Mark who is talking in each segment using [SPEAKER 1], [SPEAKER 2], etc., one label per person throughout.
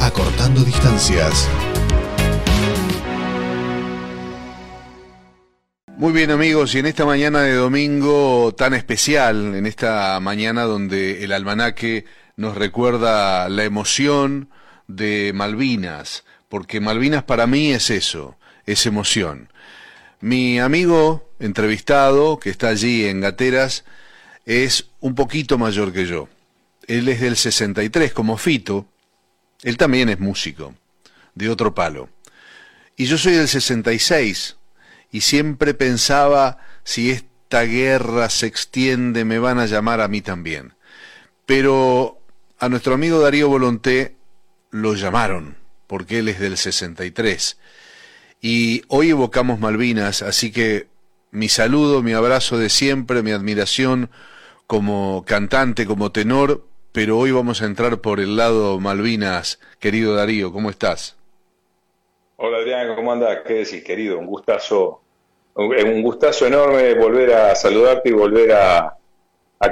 [SPEAKER 1] Acortando distancias. Muy bien amigos, y en esta mañana de domingo tan especial, en esta mañana donde el almanaque nos recuerda la emoción de Malvinas, porque Malvinas para mí es eso, es emoción. Mi amigo entrevistado, que está allí en Gateras, es un poquito mayor que yo. Él es del 63, como Fito. Él también es músico, de otro palo. Y yo soy del 66, y siempre pensaba, si esta guerra se extiende, me van a llamar a mí también. Pero a nuestro amigo Darío Volonté lo llamaron, porque él es del 63. Y hoy evocamos Malvinas, así que mi saludo, mi abrazo de siempre, mi admiración como cantante, como tenor, pero hoy vamos a entrar por el lado Malvinas. Querido Darío, ¿cómo estás?
[SPEAKER 2] Hola Adrián, ¿cómo andas? ¿Qué decís, querido? Un gustazo, un gustazo enorme volver a saludarte y volver a,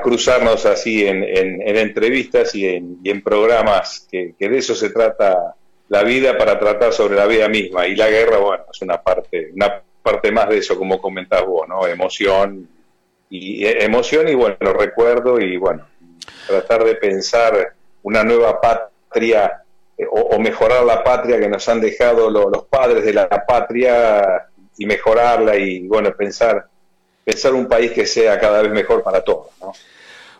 [SPEAKER 2] cruzarnos así en, entrevistas y en, programas, que, de eso se trata la vida para tratar sobre la vida misma. Y la guerra, bueno, es una parte, una parte más de eso, como comentás vos, ¿no? Emoción y e, emoción y bueno, recuerdo y bueno, tratar de pensar una nueva patria o, mejorar la patria que nos han dejado los padres de la patria y mejorarla y bueno, pensar, pensar un país que sea cada vez mejor para todos, ¿no?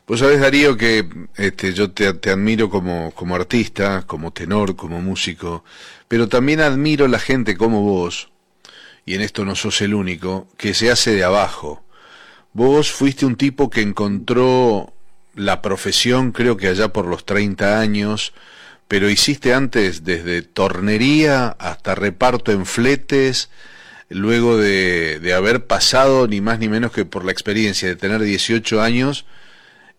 [SPEAKER 1] Pues sabes, Darío, que este, yo te, te, admiro como, como artista, como tenor, como músico, pero también admiro la gente como vos, y en esto no sos el único, que se hace de abajo. Vos fuiste un tipo que encontró la profesión, creo que allá por los 30 años, pero hiciste antes desde tornería hasta reparto en fletes, luego de, de, haber pasado ni más ni menos que por la experiencia de tener 18 años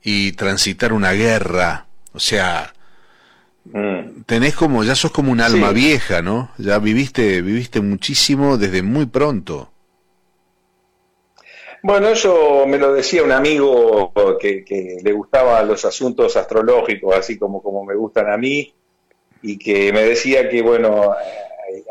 [SPEAKER 1] y transitar una guerra. O sea, mm. tenés como, ya sos como un alma vieja, ¿no? Ya viviste, viviste muchísimo desde muy pronto.
[SPEAKER 2] Bueno, eso me lo decía un amigo que, que le gustaban los asuntos astrológicos, así como, como me gustan a mí, y que me decía que, bueno,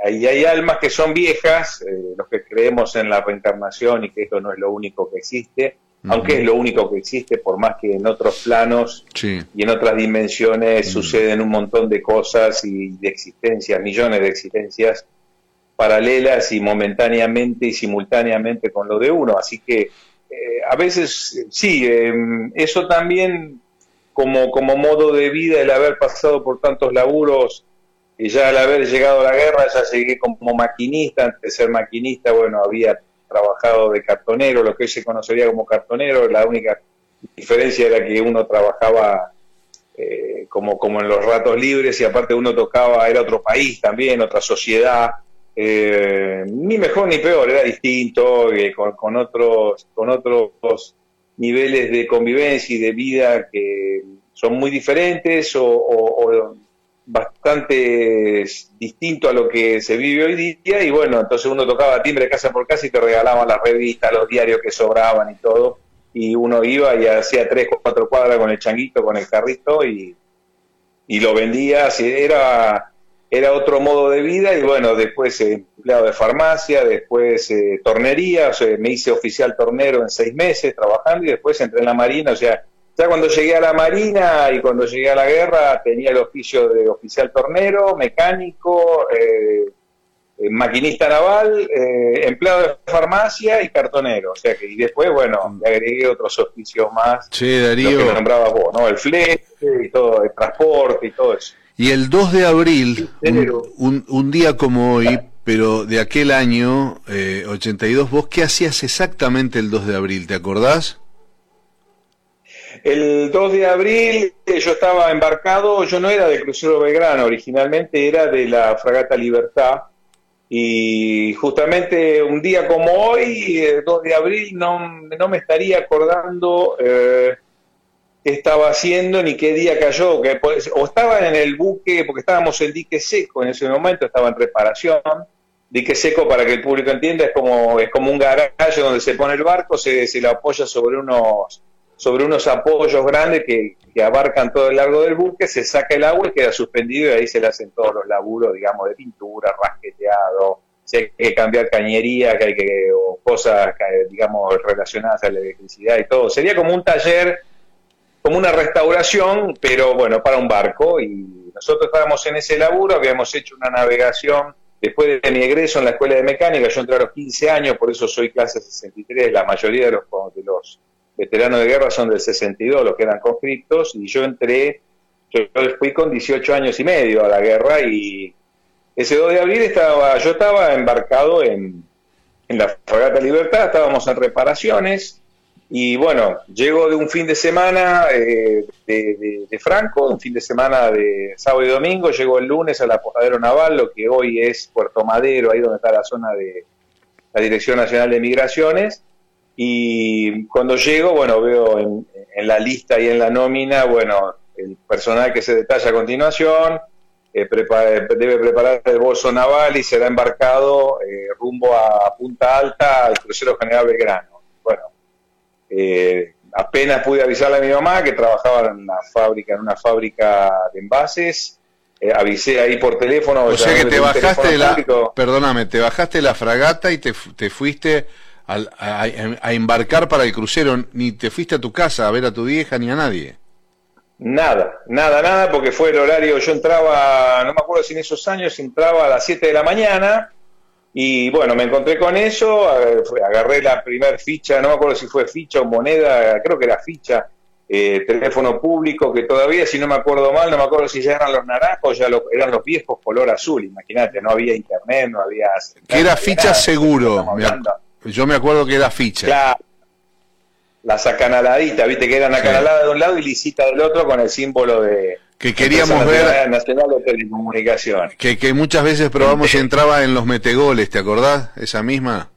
[SPEAKER 2] hay, hay almas que son viejas, eh, los que creemos en la reencarnación y que esto no es lo único que existe, aunque es lo único que existe, por más que en otros planos y en otras dimensiones suceden un montón de cosas y de existencias, millones de existencias paralelas y momentáneamente y simultáneamente con lo de uno. Así que eh, a veces sí, em, eso también como, como modo de vida, el haber pasado por tantos laburos y ya al haber llegado a la guerra, ya llegué como maquinista, antes de ser maquinista, bueno, había trabajado de cartonero, lo que hoy se conocería como cartonero, la única diferencia era que uno trabajaba eh, como, como en los ratos libres y aparte uno tocaba, era otro país también, otra sociedad, eh, ni mejor ni peor, era distinto, eh, con, otros, con otros niveles de convivencia y de vida que son muy diferentes o bastante distinto a lo que se vive hoy día. Y bueno, entonces uno tocaba timbre casa por casa y te regalaban las revistas, los diarios que sobraban y todo. Y uno iba y hacía tres, cuatro cuadras con el changuito, con el carrito y, y lo vendía, era, era otro modo de vida y bueno, después eh, empleado de farmacia, después eh, tornería, o sea, me hice oficial tornero en seis meses trabajando y después entré en la marina, o sea, ya cuando llegué a la Marina y cuando llegué a la guerra tenía el oficio de oficial tornero, mecánico, eh, eh, maquinista naval, empleado de farmacia y cartonero. O sea que, y después, bueno, le agregué otros oficios más.
[SPEAKER 1] Sí, Darío.
[SPEAKER 2] que nombrabas vos, ¿no? El flete y todo, el transporte y todo eso.
[SPEAKER 1] Y el 2 de abril, un, un, día como hoy, pero de aquel año, 82, ¿vos qué hacías exactamente el 2 de abril? ¿Te acordás?
[SPEAKER 2] El 2 de abril eh, yo estaba embarcado, yo no era del crucero Belgrano, originalmente era de la fragata Libertad, y justamente un día como hoy, el 2 de abril, no, me estaría acordando eh, estaba haciendo ni qué día cayó, que, o estaba en el buque, porque estábamos en dique seco en ese momento, estaba en reparación, dique seco para que el público entienda, es como, es como un garaje donde se pone el barco, se, se le apoya sobre unos sobre unos apoyos grandes que, abarcan todo el largo del buque, se saca el agua y queda suspendido y ahí se le hacen todos los laburos, digamos, de pintura, rasqueteado, si hay que cambiar cañería, que hay que, o cosas, digamos, relacionadas a la electricidad y todo. Sería como un taller, como una restauración, pero bueno, para un barco. Y nosotros estábamos en ese laburo, habíamos hecho una navegación después de mi egreso en la escuela de mecánica, yo entré a los 15 años, por eso soy clase 63, la mayoría de los, de los veteranos de guerra son del 62, los que eran conscriptos, y yo entré, yo fui con 18 años y medio a la guerra. Y ese 2 de abril estaba, yo estaba embarcado en, la Fragata Libertad, estábamos en reparaciones y bueno, llego de un fin de semana eh, de, Franco, un fin de semana de sábado y domingo, llego el lunes a la Naval, lo que hoy es Puerto Madero, ahí donde está la zona de la Dirección Nacional de Migraciones, y cuando llego, bueno, veo en, en la lista y en la nómina, bueno, el personal que se detalla a continuación, eh, debe preparar el bolso naval y será embarcado eh, rumbo a Punta Alta al crucero General Belgrano. Bueno, eh, apenas pude avisarle a mi mamá que trabajaba en una fábrica, en una fábrica de envases. avisé ahí por teléfono.
[SPEAKER 1] O sea que te bajaste la, perdóname, te bajaste la fragata y te, te fuiste a, a, embarcar para el crucero, ni te fuiste a tu casa a ver a tu vieja ni a nadie.
[SPEAKER 2] Nada, nada, nada, porque fue el horario, yo entraba, no me acuerdo si en esos años entraba a las 7 de la mañana y bueno, me encontré con eso, agarré la primer ficha, no me acuerdo si fue ficha o moneda, creo que era ficha, eh, teléfono público, que todavía, si no me acuerdo mal, no me acuerdo si ya eran los naranjos, ya eran los viejos color azul, imagínate, no había internet, no había...
[SPEAKER 1] Que era ficha seguro, yo me acuerdo que era ficha.
[SPEAKER 2] Claro. Las acanaladita, viste que eran acanaladas de un lado y lisita del otro con el símbolo de
[SPEAKER 1] que queríamos ver
[SPEAKER 2] Nacional de Telecomunicaciones.
[SPEAKER 1] Que, que muchas veces probamos y entraba en los metegoles, ¿te acordás? Esa misma.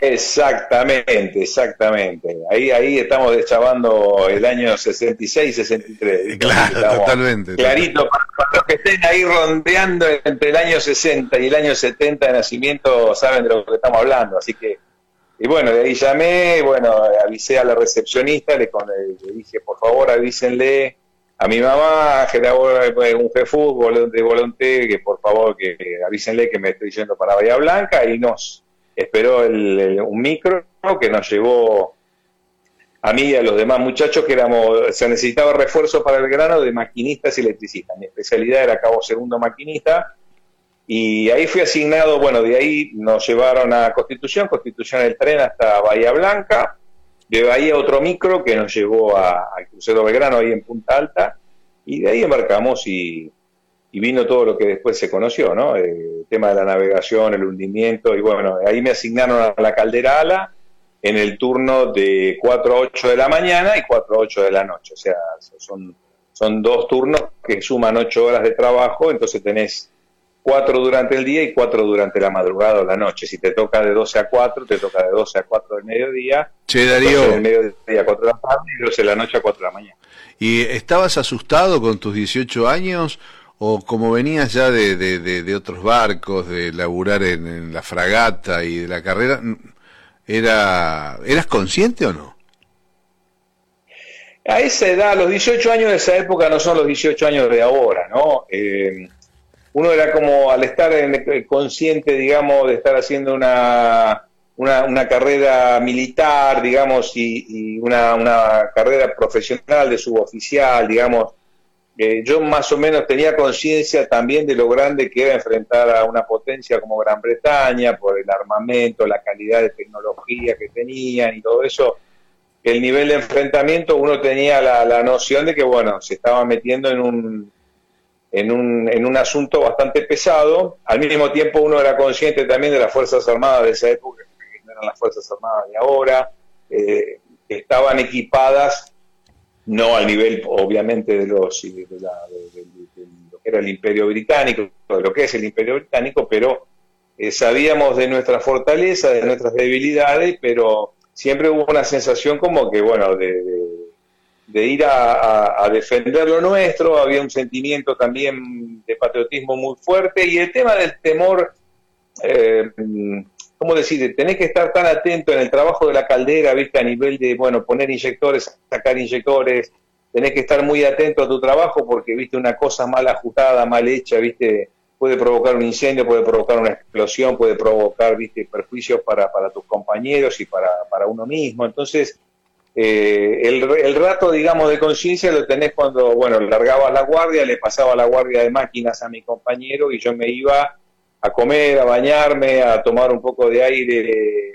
[SPEAKER 2] exactamente, exactamente. Ahí ahí estamos deschavando el año 66, 63.
[SPEAKER 1] Claro, totalmente.
[SPEAKER 2] Clarito, para, los que estén ahí rondeando entre el año 60 y el año 70 de nacimiento, saben de lo que estamos hablando. Así que y bueno, de ahí llamé, bueno, avisé a la recepcionista, le, dije, por favor avísenle a mi mamá, que era un jefe de volonté, que por favor que, avísenle que me estoy yendo para Bahía Blanca y nos esperó un micro que nos llevó a mí y a los demás muchachos que éramos, se necesitaba refuerzo para el grano de maquinistas y electricistas. Mi especialidad era cabo segundo maquinista y ahí fui asignado, bueno, de ahí nos llevaron a Constitución, Constitución el tren hasta Bahía Blanca, de Bahía otro micro que nos llevó al crucero Belgrano ahí en Punta Alta, y de ahí embarcamos y, vino todo lo que después se conoció, ¿no? El tema de la navegación, el hundimiento, y bueno, ahí me asignaron a la caldera ala en el turno de 4 a 8 de la mañana y 4 a 8 de la noche, o sea, son, son dos turnos que suman 8 horas de trabajo, entonces tenés cuatro durante el día y cuatro durante la madrugada o la noche. Si te toca de 12 a 4, te toca de 12 a 4 del mediodía.
[SPEAKER 1] Che, Darío.
[SPEAKER 2] Del mediodía a 4 de la tarde y 12 de la noche a 4 de la mañana.
[SPEAKER 1] ¿Y estabas asustado con tus 18 años? ¿O como venías ya de, de, otros barcos, de laburar en, la fragata y de la carrera, era ¿eras consciente o no?
[SPEAKER 2] A esa edad, los 18 años de esa época no son los 18 años de ahora, ¿no? Eh, uno era como al estar en, consciente, digamos, de estar haciendo una, una, carrera militar, digamos, y, una, una, carrera profesional de suboficial, digamos, eh, yo más o menos tenía conciencia también de lo grande que era enfrentar a una potencia como Gran Bretaña por el armamento, la calidad de tecnología que tenían y todo eso. El nivel de enfrentamiento, uno tenía la, la noción de que, bueno, se estaba metiendo en un, en un, en un asunto bastante pesado. Al mismo tiempo uno era consciente también de las Fuerzas Armadas de esa época, que no eran las Fuerzas Armadas de ahora, eh, estaban equipadas, no al nivel obviamente de, los, de, lo que era el Imperio Británico, de lo que es el Imperio Británico, pero eh, sabíamos de nuestra fortaleza, de nuestras debilidades, pero siempre hubo una sensación como que, bueno, de de ir a, defender lo nuestro, había un sentimiento también de patriotismo muy fuerte y el tema del temor, eh, ¿cómo decir? Tenés que estar tan atento en el trabajo de la caldera, ¿viste? A nivel de, bueno, poner inyectores, sacar inyectores, tenés que estar muy atento a tu trabajo porque, ¿viste? Una cosa mal ajustada, mal hecha, ¿viste? Puede provocar un incendio, puede provocar una explosión, puede provocar, ¿viste? Perjuicios para, para tus compañeros y para, para uno mismo. Entonces, eh, el, el, rato, digamos, de conciencia lo tenés cuando, bueno, largaba la guardia, le pasaba la guardia de máquinas a mi compañero y yo me iba a comer, a bañarme, a tomar un poco de aire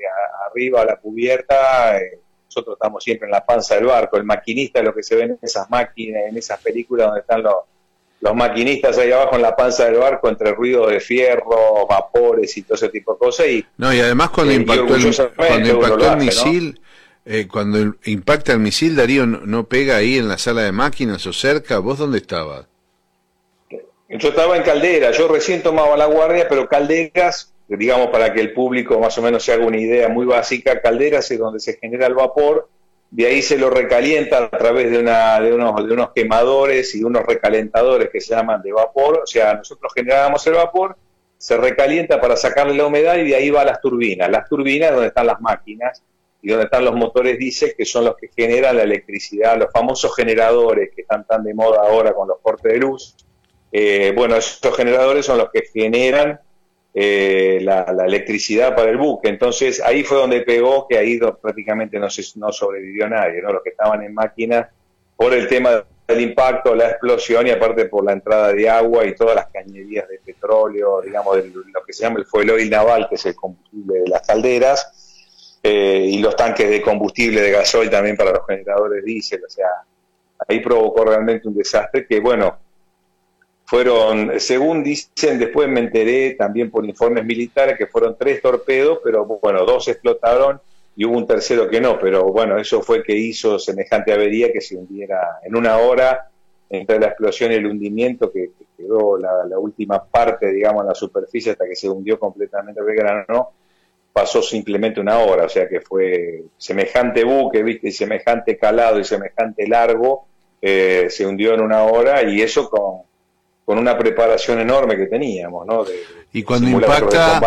[SPEAKER 2] arriba a la cubierta. Eh, nosotros estamos siempre en la panza del barco. El maquinista, lo que se ve en esas máquinas, en esas películas donde están los, los maquinistas ahí abajo en la panza del barco entre ruido de fierro, vapores y todo ese tipo de cosas. Y,
[SPEAKER 1] no, y además cuando eh, impactó el, cuando impactó el misil, eh, cuando impacta el misil, Darío, no, pega ahí en la sala de máquinas o cerca? ¿Vos dónde estabas?
[SPEAKER 2] Yo estaba en Caldera, yo recién tomaba la guardia, pero Calderas, digamos para que el público más o menos se haga una idea muy básica, Calderas es donde se genera el vapor, de ahí se lo recalienta a través de, una, de, unos, de unos quemadores y unos recalentadores que se llaman de vapor, o sea, nosotros generamos el vapor, se recalienta para sacarle la humedad y de ahí va a las turbinas. Las turbinas donde están las máquinas y donde están los motores diésel que son los que generan la electricidad, los famosos generadores que están tan de moda ahora con los cortes de luz eh, bueno, estos generadores son los que generan eh, la, electricidad para el buque. Entonces ahí fue donde pegó, que ahí prácticamente no, se, no sobrevivió nadie, ¿no? Los que estaban en máquina por el tema del impacto, la explosión y aparte por la entrada de agua y todas las cañerías de petróleo, digamos, lo que se llama el fuel oil naval, que es el combustible de las calderas, eh, y los tanques de combustible de gasoil también para los generadores diésel. O sea, ahí provocó realmente un desastre que, bueno, fueron, según dicen, después me enteré también por informes militares que fueron tres torpedos, pero bueno, dos explotaron y hubo un tercero que no, pero bueno, eso fue que hizo semejante avería que se hundiera en una hora entre la explosión y el hundimiento, que, quedó la, última parte, digamos, en la superficie hasta que se hundió completamente el grano, pasó simplemente una hora, o sea que fue semejante buque, viste, y semejante calado y semejante largo, eh, se hundió en una hora y eso con, con una preparación enorme que teníamos, ¿no?
[SPEAKER 1] y cuando impacta,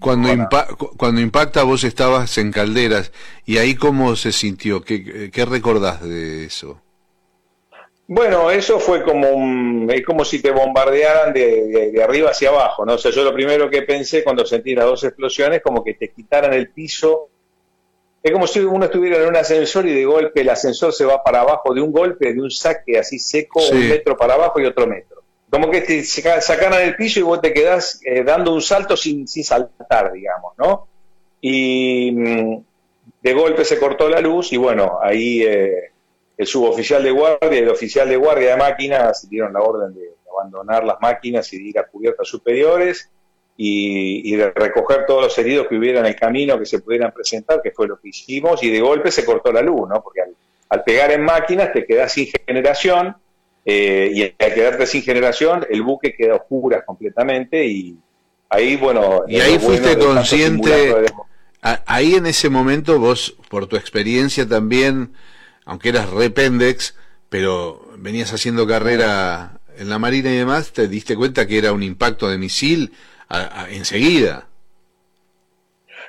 [SPEAKER 1] cuando, cuando impacta vos estabas en Calderas y ahí cómo se sintió, ¿qué, qué recordás de eso?
[SPEAKER 2] Bueno, eso fue como es como si te bombardearan de, de, arriba hacia abajo, ¿no? O sea, yo lo primero que pensé cuando sentí las dos explosiones, como que te quitaran el piso. Es como si uno estuviera en un ascensor y de golpe el ascensor se va para abajo de un golpe, de un saque así seco, un metro para abajo y otro metro como que te sacaran el piso y vos te quedás eh, dando un salto sin, sin saltar, digamos, ¿no? Y mm, de golpe se cortó la luz y bueno, ahí eh, el suboficial de guardia y el oficial de guardia de máquinas dieron la orden de abandonar las máquinas y de ir a cubiertas superiores y, de recoger todos los heridos que hubiera en el camino que se pudieran presentar, que fue lo que hicimos, y de golpe se cortó la luz, ¿no? Porque al, al pegar en máquinas te quedas sin generación eh, y al quedarte sin generación, el buque queda oscura completamente y ahí, bueno...
[SPEAKER 1] Y ahí fuiste consciente, ahí en ese momento vos, por tu experiencia también, aunque eras rependex, pero venías haciendo carrera en la Marina y demás, te diste cuenta que era un impacto de misil enseguida.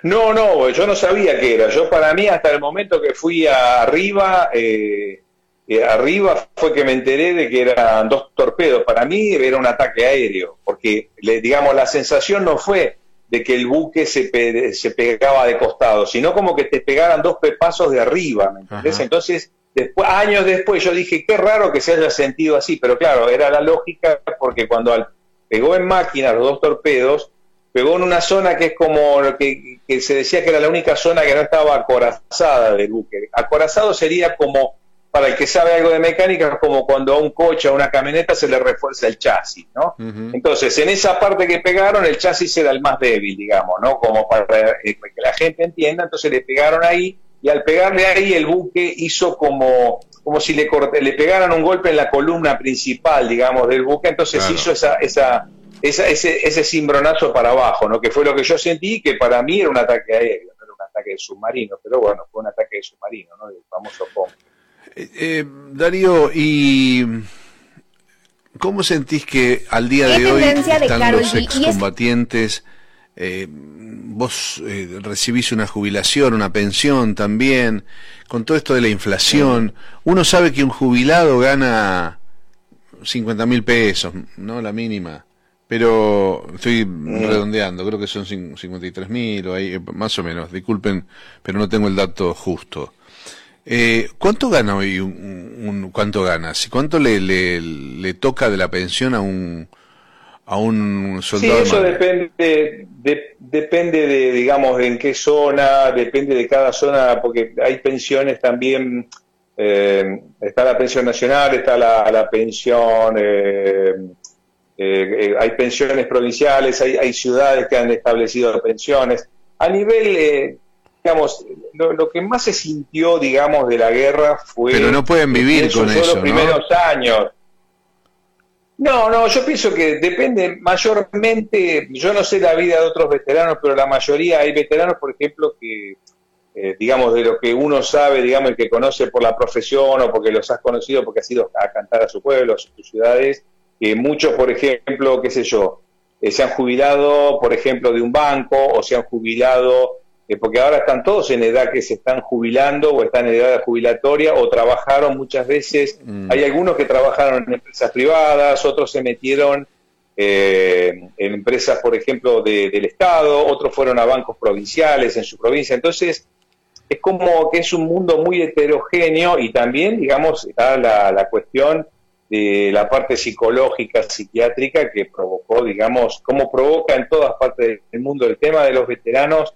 [SPEAKER 2] No, no, yo no sabía qué era. Yo para mí hasta el momento que fui arriba, eh, arriba fue que me enteré de que eran dos torpedos. Para mí era un ataque aéreo, porque digamos la sensación no fue de que el buque se, se pegaba de costado, sino como que te pegaran dos pepazos de arriba, ¿me entendés? Entonces, después, años después yo dije, qué raro que se haya sentido así, pero claro, era la lógica porque cuando al, pegó en máquina los dos torpedos, pegó en una zona que es como que, que se decía que era la única zona que no estaba acorazada del buque. Acorazado sería como para el que sabe algo de mecánica, es como cuando a un coche, a una camioneta se le refuerza el chasis, ¿no? Entonces, en esa parte que pegaron, el chasis era el más débil, digamos, ¿no? Como para eh, que la gente entienda, entonces le pegaron ahí, y al pegarle ahí, el buque hizo como, como si le, corte, le pegaran un golpe en la columna principal, digamos, del buque, entonces hizo esa, esa, esa, ese, ese cimbronazo para abajo, ¿no? Que fue lo que yo sentí, que para mí era un ataque aéreo, no era un ataque de submarino, pero bueno, fue un ataque de submarino, ¿no? El famoso POM.
[SPEAKER 1] Eh, eh, Darío, ¿y cómo sentís que al día de hoy están los excombatientes eh, vos eh, recibís una jubilación, una pensión también, con todo esto de la inflación, uno sabe que un jubilado gana 50 mil pesos, ¿no? La mínima. Pero estoy redondeando, creo que son 53 mil o ahí, más o menos, disculpen, pero no tengo el dato justo. Eh, ¿Cuánto gana hoy un, cuánto ganas? ¿Cuánto le, le, le, toca de la pensión a un a un soldado?
[SPEAKER 2] Sí, eso depende depende de digamos en qué zona, depende de cada zona, porque hay pensiones también. Eh, está la pensión nacional, está la, pensión, eh, eh, hay pensiones provinciales, hay, hay ciudades que han establecido pensiones. A nivel digamos, lo, que más se sintió, digamos, de la guerra fue...
[SPEAKER 1] Pero no pueden vivir con eso,
[SPEAKER 2] los primeros años. No, no, yo pienso que depende mayormente, yo no sé la vida de otros veteranos, pero la mayoría, hay veteranos, por ejemplo, que, eh, digamos, de lo que uno sabe, digamos, y que conoce por la profesión o porque los has conocido, porque has ido a cantar a su pueblo, a sus ciudades, que muchos, por ejemplo, qué sé yo, eh, se han jubilado, por ejemplo, de un banco o se han jubilado porque ahora están todos en edad que se están jubilando o están en edad jubilatoria o trabajaron muchas veces. Mm. Hay algunos que trabajaron en empresas privadas, otros se metieron eh, en empresas, por ejemplo, del Estado, otros fueron a bancos provinciales en su provincia. Entonces, es como que es un mundo muy heterogéneo y también, digamos, está la, la cuestión de la parte psicológica, psiquiátrica que provocó, digamos, como provoca en todas partes del mundo el tema de los veteranos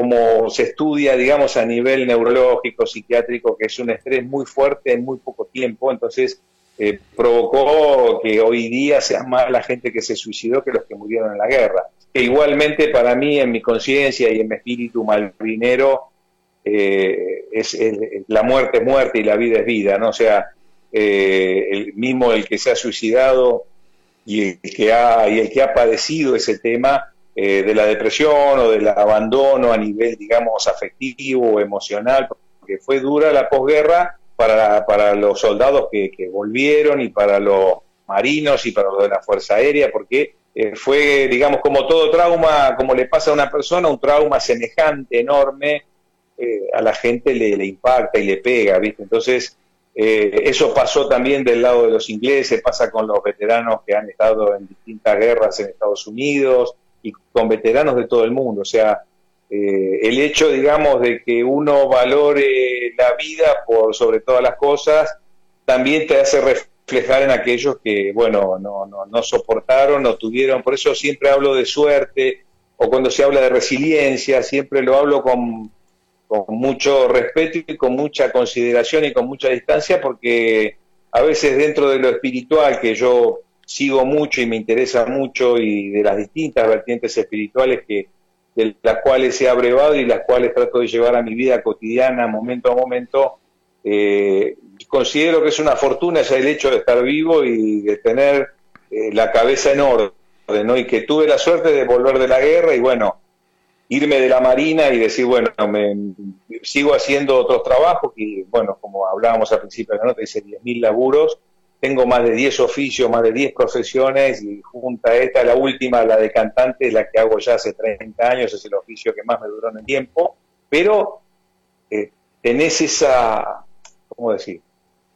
[SPEAKER 2] como se estudia, digamos, a nivel neurológico, psiquiátrico, que es un estrés muy fuerte en muy poco tiempo, entonces eh, provocó que hoy día sea más la gente que se suicidó que los que murieron en la guerra. Que igualmente para mí, en mi conciencia y en mi espíritu malvinero, eh, es, la muerte es muerte y la vida es vida, ¿no? O sea, eh, el mismo el que se ha suicidado y el que ha, y el que ha padecido ese tema, eh, de la depresión o del abandono a nivel, digamos, afectivo o emocional, porque fue dura la posguerra para, para los soldados que, volvieron y para los marinos y para los de la Fuerza Aérea, porque eh, fue, digamos, como todo trauma, como le pasa a una persona, un trauma semejante, enorme, eh, a la gente le, le, impacta y le pega, ¿viste? Entonces, eso pasó también del lado de los ingleses, pasa con los veteranos que han estado en distintas guerras en Estados Unidos, y con veteranos de todo el mundo. O sea, eh, el hecho, digamos, de que uno valore la vida por sobre todas las cosas, también te hace reflejar en aquellos que, bueno, no, no, no soportaron, no tuvieron. Por eso siempre hablo de suerte, o cuando se habla de resiliencia, siempre lo hablo con, con mucho respeto y con mucha consideración y con mucha distancia, porque a veces dentro de lo espiritual, que yo sigo mucho y me interesa mucho y de las distintas vertientes espirituales que de las cuales he abrevado y las cuales trato de llevar a mi vida cotidiana momento a momento, eh, considero que es una fortuna ya el hecho de estar vivo y de tener eh, la cabeza en orden, ¿no? Y que tuve la suerte de volver de la guerra y bueno, irme de la Marina y decir, bueno, me, sigo haciendo otros trabajos y bueno, como hablábamos al principio de la nota, hice 10.000 laburos tengo más de 10 oficios, más de 10 profesiones y junta esta, la última, la de cantante, es la que hago ya hace 30 años, es el oficio que más me duró en el tiempo, pero eh, tenés esa, ¿cómo decir?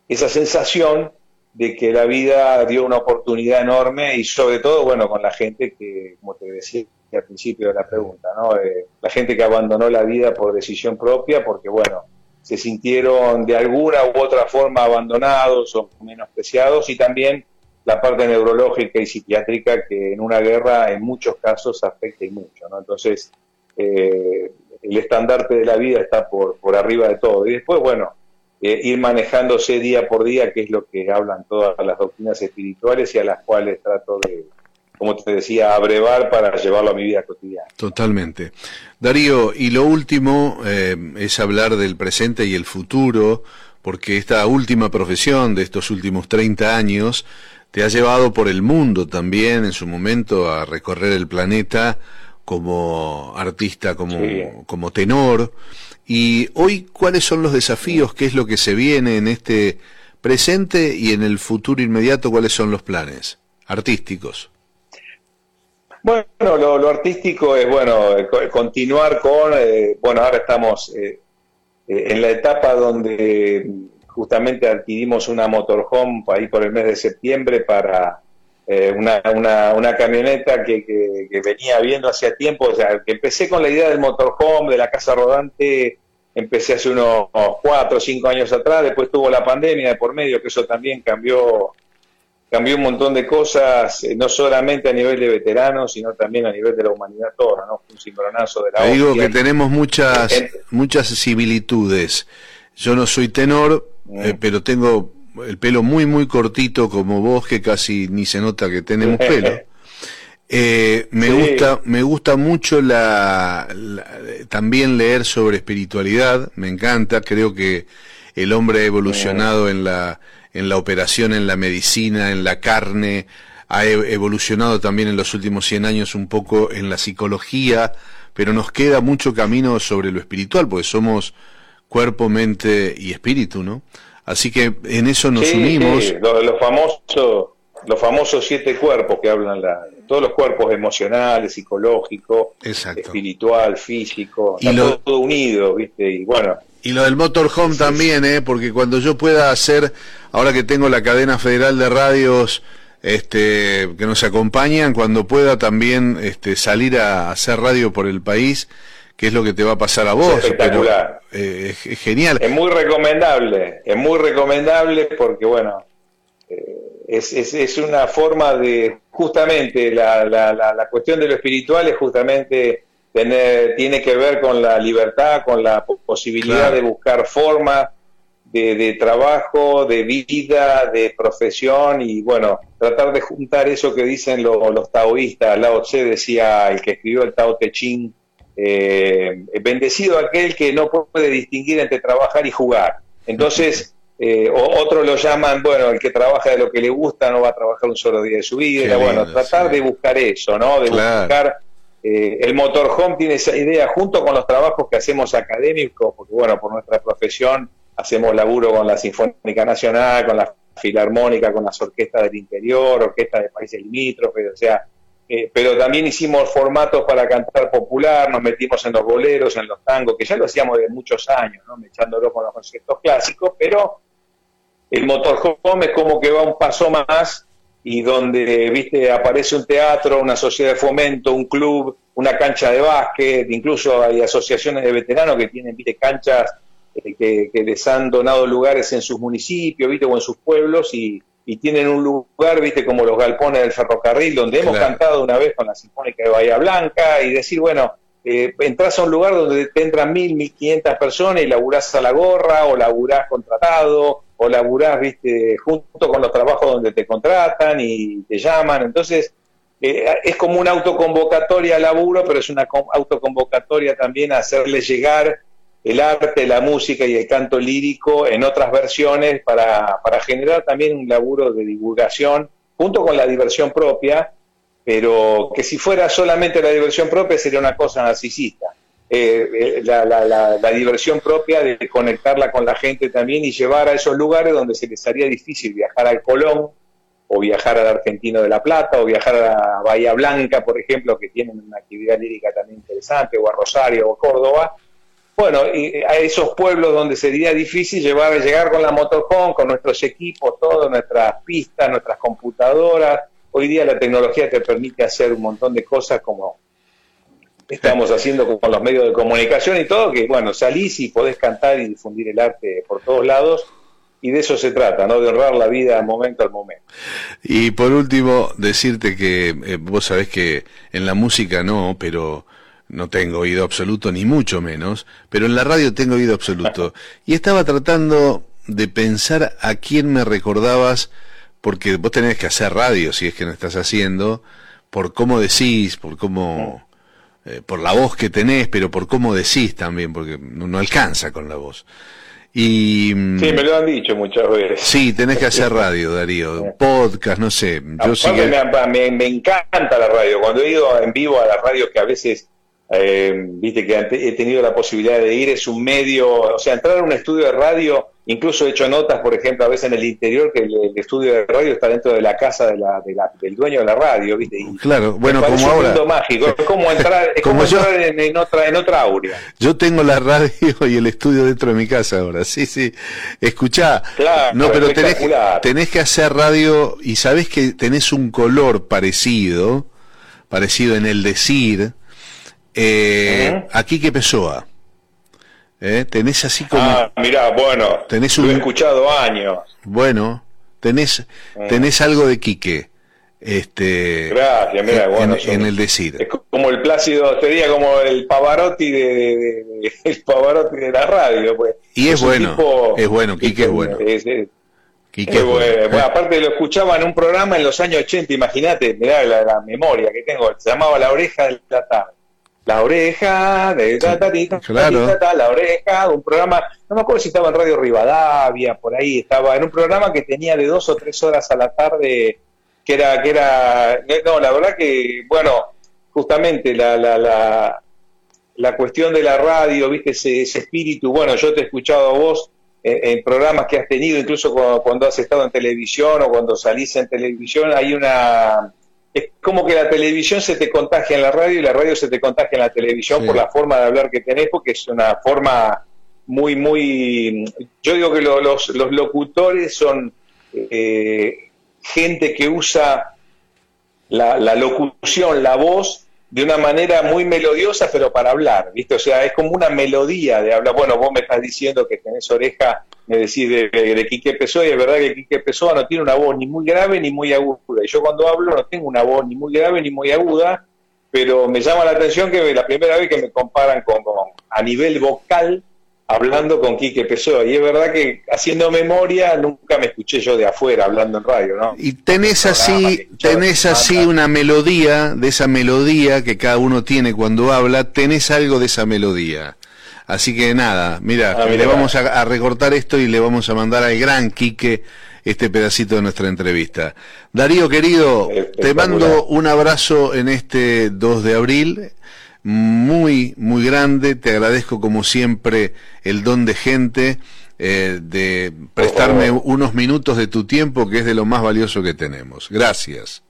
[SPEAKER 2] Esa sensación de que la vida dio una oportunidad enorme y sobre todo, bueno, con la gente que, como te decía al principio de la pregunta, ¿no? Eh, la gente que abandonó la vida por decisión propia, porque, bueno, se sintieron de alguna u otra forma abandonados o menospreciados y también la parte neurológica y psiquiátrica que en una guerra en muchos casos afecta y mucho. ¿no? Entonces, eh, el estandarte de la vida está por, por arriba de todo. Y después, bueno, eh, ir manejándose día por día, que es lo que hablan todas las doctrinas espirituales y a las cuales trato de, como te decía, abrevar para llevarlo a mi vida cotidiana.
[SPEAKER 1] Totalmente. Darío, y lo último eh, es hablar del presente y el futuro, porque esta última profesión de estos últimos 30 años te ha llevado por el mundo también en su momento a recorrer el planeta como artista, como, como tenor. Y hoy, ¿cuáles son los desafíos? ¿Qué es lo que se viene en este presente y en el futuro inmediato? ¿Cuáles son los planes artísticos?
[SPEAKER 2] Bueno, lo, artístico es, bueno, continuar con, eh, bueno, ahora estamos eh, eh, en la etapa donde justamente adquirimos una motorhome ahí por el mes de septiembre para una, una, camioneta que, que, venía viendo hacía tiempo, o sea, que empecé con la idea del motorhome, de la casa rodante, empecé hace unos cuatro o cinco años atrás, después tuvo la pandemia de por medio, que eso también cambió cambió un montón de cosas, eh, no solamente a nivel de veteranos, sino también a nivel de la humanidad toda, ¿no? Un cimbronazo de la
[SPEAKER 1] Te digo que tenemos muchas, muchas similitudes. Yo no soy tenor, mm. eh, pero tengo el pelo muy, muy cortito como vos, que casi ni se nota que tenemos pelo. Eh, me gusta, me gusta mucho la, también leer sobre espiritualidad, me encanta, creo que el hombre ha evolucionado mm. en la en la operación, en la medicina, en la carne, ha e-, evolucionado también en los últimos 100 años un poco en la psicología, pero nos queda mucho camino sobre lo espiritual, porque somos cuerpo, mente y espíritu, ¿no? Así que en eso nos unimos.
[SPEAKER 2] Sí. Los, famosos, los famosos siete cuerpos que hablan la, todos los cuerpos emocionales, psicológico, espiritual, físico, y todo unido, ¿viste? Y bueno,
[SPEAKER 1] y lo del motorhome también, ¿eh? porque cuando yo pueda hacer, ahora que tengo la cadena federal de radios este, que nos acompañan, cuando pueda también este, salir a hacer radio por el país, que es lo que te va a pasar a vos.
[SPEAKER 2] espectacular.
[SPEAKER 1] Eh, es, genial.
[SPEAKER 2] Es muy recomendable, es muy recomendable porque, bueno, eh, es, es, es, una forma de, justamente, la, la, la, la cuestión de lo espiritual es justamente tiene que ver con la libertad, con la posibilidad de buscar formas de, trabajo, de vida, de profesión y bueno, tratar de juntar eso que dicen los taoístas. Lao Tse decía, el que escribió el Tao Te Ching, eh, bendecido aquel que no puede distinguir entre trabajar y jugar. Entonces, eh, otros lo llaman, bueno, el que trabaja de lo que le gusta no va a trabajar un solo día de su vida. bueno, tratar de buscar eso, ¿no? De buscar eh, el motorhome tiene esa idea, junto con los trabajos que hacemos académicos, porque bueno, por nuestra profesión hacemos laburo con la Sinfónica Nacional, con la Filarmónica, con las orquestas del interior, orquestas de países limítrofes, o sea, eh, pero también hicimos formatos para cantar popular, nos metimos en los boleros, en los tangos, que ya lo hacíamos de muchos años, ¿no? echándolo con los conceptos clásicos, pero el motorhome es como que va un paso más y donde, viste, aparece un teatro, una sociedad de fomento, un club, una cancha de básquet, incluso hay asociaciones de veteranos que tienen, viste, canchas eh, que, les han donado lugares en sus municipios, viste, o en sus pueblos y, tienen un lugar, viste, como los galpones del ferrocarril, donde hemos cantado una vez con la Sinfónica de Bahía Blanca y decir, bueno, eh, entras a un lugar donde te entran mil, mil quinientas personas y laburás a la gorra o laburás contratado o laburás, viste, junto con los trabajos donde te contratan y te llaman. Entonces, eh, es como una autoconvocatoria al laburo, pero es una autoconvocatoria también a hacerle llegar el arte, la música y el canto lírico en otras versiones para, para generar también un laburo de divulgación junto con la diversión propia, pero que si fuera solamente la diversión propia sería una cosa narcisista. Eh, eh, la, la, diversión propia de conectarla con la gente también y llevar a esos lugares donde se les haría difícil viajar al Colón o viajar al Argentino de la Plata o viajar a Bahía Blanca, por ejemplo, que tienen una actividad lírica también interesante, o a Rosario o Córdoba. Bueno, y a esos pueblos donde sería difícil llevar, llegar con la motorhome, con nuestros equipos, todas nuestras pistas, nuestras computadoras. Hoy día la tecnología te permite hacer un montón de cosas como estamos haciendo con los medios de comunicación y todo, que bueno, salís y podés cantar y difundir el arte por todos lados. Y de eso se trata, ¿no? De honrar la vida momento al momento.
[SPEAKER 1] Y por último, decirte que eh, vos sabés que en la música no, pero no tengo oído absoluto, ni mucho menos, pero en la radio tengo oído absoluto. y estaba tratando de pensar a quién me recordabas, porque vos tenés que hacer radio, si es que no estás haciendo, por cómo decís, por cómo eh, por la voz que tenés, pero por cómo decís también, porque no, alcanza con la voz. Y,
[SPEAKER 2] mm, sí, me lo han dicho muchas veces.
[SPEAKER 1] Sí, tenés que hacer radio, Darío, podcast, no sé.
[SPEAKER 2] Yo me, me, encanta la radio. Cuando he ido en vivo a la radio, que a veces, eh, viste que he tenido la posibilidad de ir, es un medio, o sea, entrar a un estudio de radio Incluso he hecho notas, por ejemplo, a veces en el interior, que el, estudio de radio está dentro de la casa de la, del dueño de la radio, ¿viste?
[SPEAKER 1] claro, bueno, como ahora.
[SPEAKER 2] Un mundo mágico, es como entrar, es como entrar en, otra, en otra aurea.
[SPEAKER 1] Yo tengo la radio y el estudio dentro de mi casa ahora, sí, sí. Escuchá, claro, no, pero tenés, tenés que hacer radio y sabés que tenés un color parecido, parecido en el decir, eh, aquí que Pessoa. ¿Eh? Tenés así como.
[SPEAKER 2] Ah, mirá, bueno. Tenés un... Lo he escuchado años.
[SPEAKER 1] Bueno, tenés, mm. tenés algo de Quique. Este,
[SPEAKER 2] Gracias, mira, bueno,
[SPEAKER 1] en, el decir.
[SPEAKER 2] Es como el Plácido, sería como el Pavarotti de, el Pavarotti de la radio, pues.
[SPEAKER 1] Y es, bueno, es bueno, Quique es, bueno.
[SPEAKER 2] Quique es bueno. aparte lo escuchaba en un programa en los años 80, imagínate, mirá la, la, memoria que tengo, se llamaba La Oreja del la la oreja, de la oreja, un programa, no me acuerdo si estaba en Radio Rivadavia, por ahí estaba, en un programa que tenía de dos o tres horas a la tarde, que era, que era, no, la verdad que, bueno, justamente la, la, la, la cuestión de la radio, viste, ese, ese espíritu, bueno, yo te he escuchado a vos en, programas que has tenido, incluso cuando has estado en televisión o cuando salís en televisión, hay una es como que la televisión se te contagia en la radio y la radio se te contagia en la televisión por la forma de hablar que tenés, porque es una forma muy, muy... Yo digo que los, los locutores son eh, gente que usa la, la locución, la voz, de una manera muy melodiosa, pero para hablar, ¿viste? O sea, es como una melodía de hablar. Bueno, vos me estás diciendo que tenés oreja me decís de, de, Quique Pessoa y es verdad que Quique Pessoa no tiene una voz ni muy grave ni muy aguda. Y yo cuando hablo no tengo una voz ni muy grave ni muy aguda, pero me llama la atención que la primera vez que me comparan con, a nivel vocal hablando con Quique Pessoa. Y es verdad que haciendo memoria nunca me escuché yo de afuera hablando en radio, ¿no?
[SPEAKER 1] Y tenés así, tenés así una melodía, de esa melodía que cada uno tiene cuando habla, tenés algo de esa melodía. Así que nada, mira, ah, le vamos a, recortar esto y le vamos a mandar al gran Quique este pedacito de nuestra entrevista. Darío, querido, te mando un abrazo en este 2 de abril, muy, muy grande, te agradezco como siempre el don de gente, eh, de prestarme unos minutos de tu tiempo, que es de lo más valioso que tenemos. Gracias.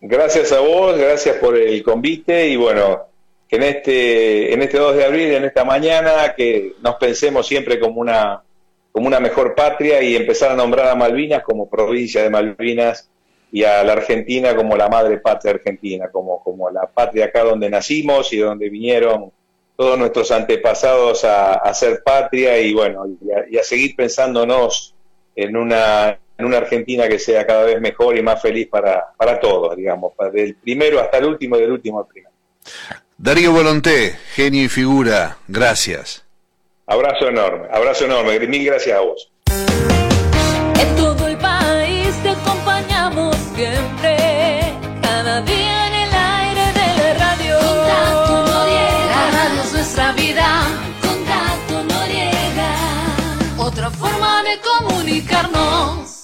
[SPEAKER 2] Gracias a vos, gracias por el convite y bueno, en este, en este 2 de abril, en esta mañana, que nos pensemos siempre como una, como una mejor patria y empezar a nombrar a Malvinas como provincia de Malvinas y a la Argentina como la madre patria argentina, como, como la patria acá donde nacimos y donde vinieron todos nuestros antepasados a, a ser patria y bueno, y a, seguir pensándonos en una, en una Argentina que sea cada vez mejor y más feliz para, para todos, digamos, del primero hasta el último y del último al primero.
[SPEAKER 1] Darío Volonté, genio y figura, gracias.
[SPEAKER 2] Abrazo enorme, abrazo enorme, mil gracias a vos.
[SPEAKER 3] En todo el país te acompañamos siempre, cada día en el aire de la radio. Contacto Noriega, la radio es nuestra vida. Contacto Noriega, otra forma de comunicarnos.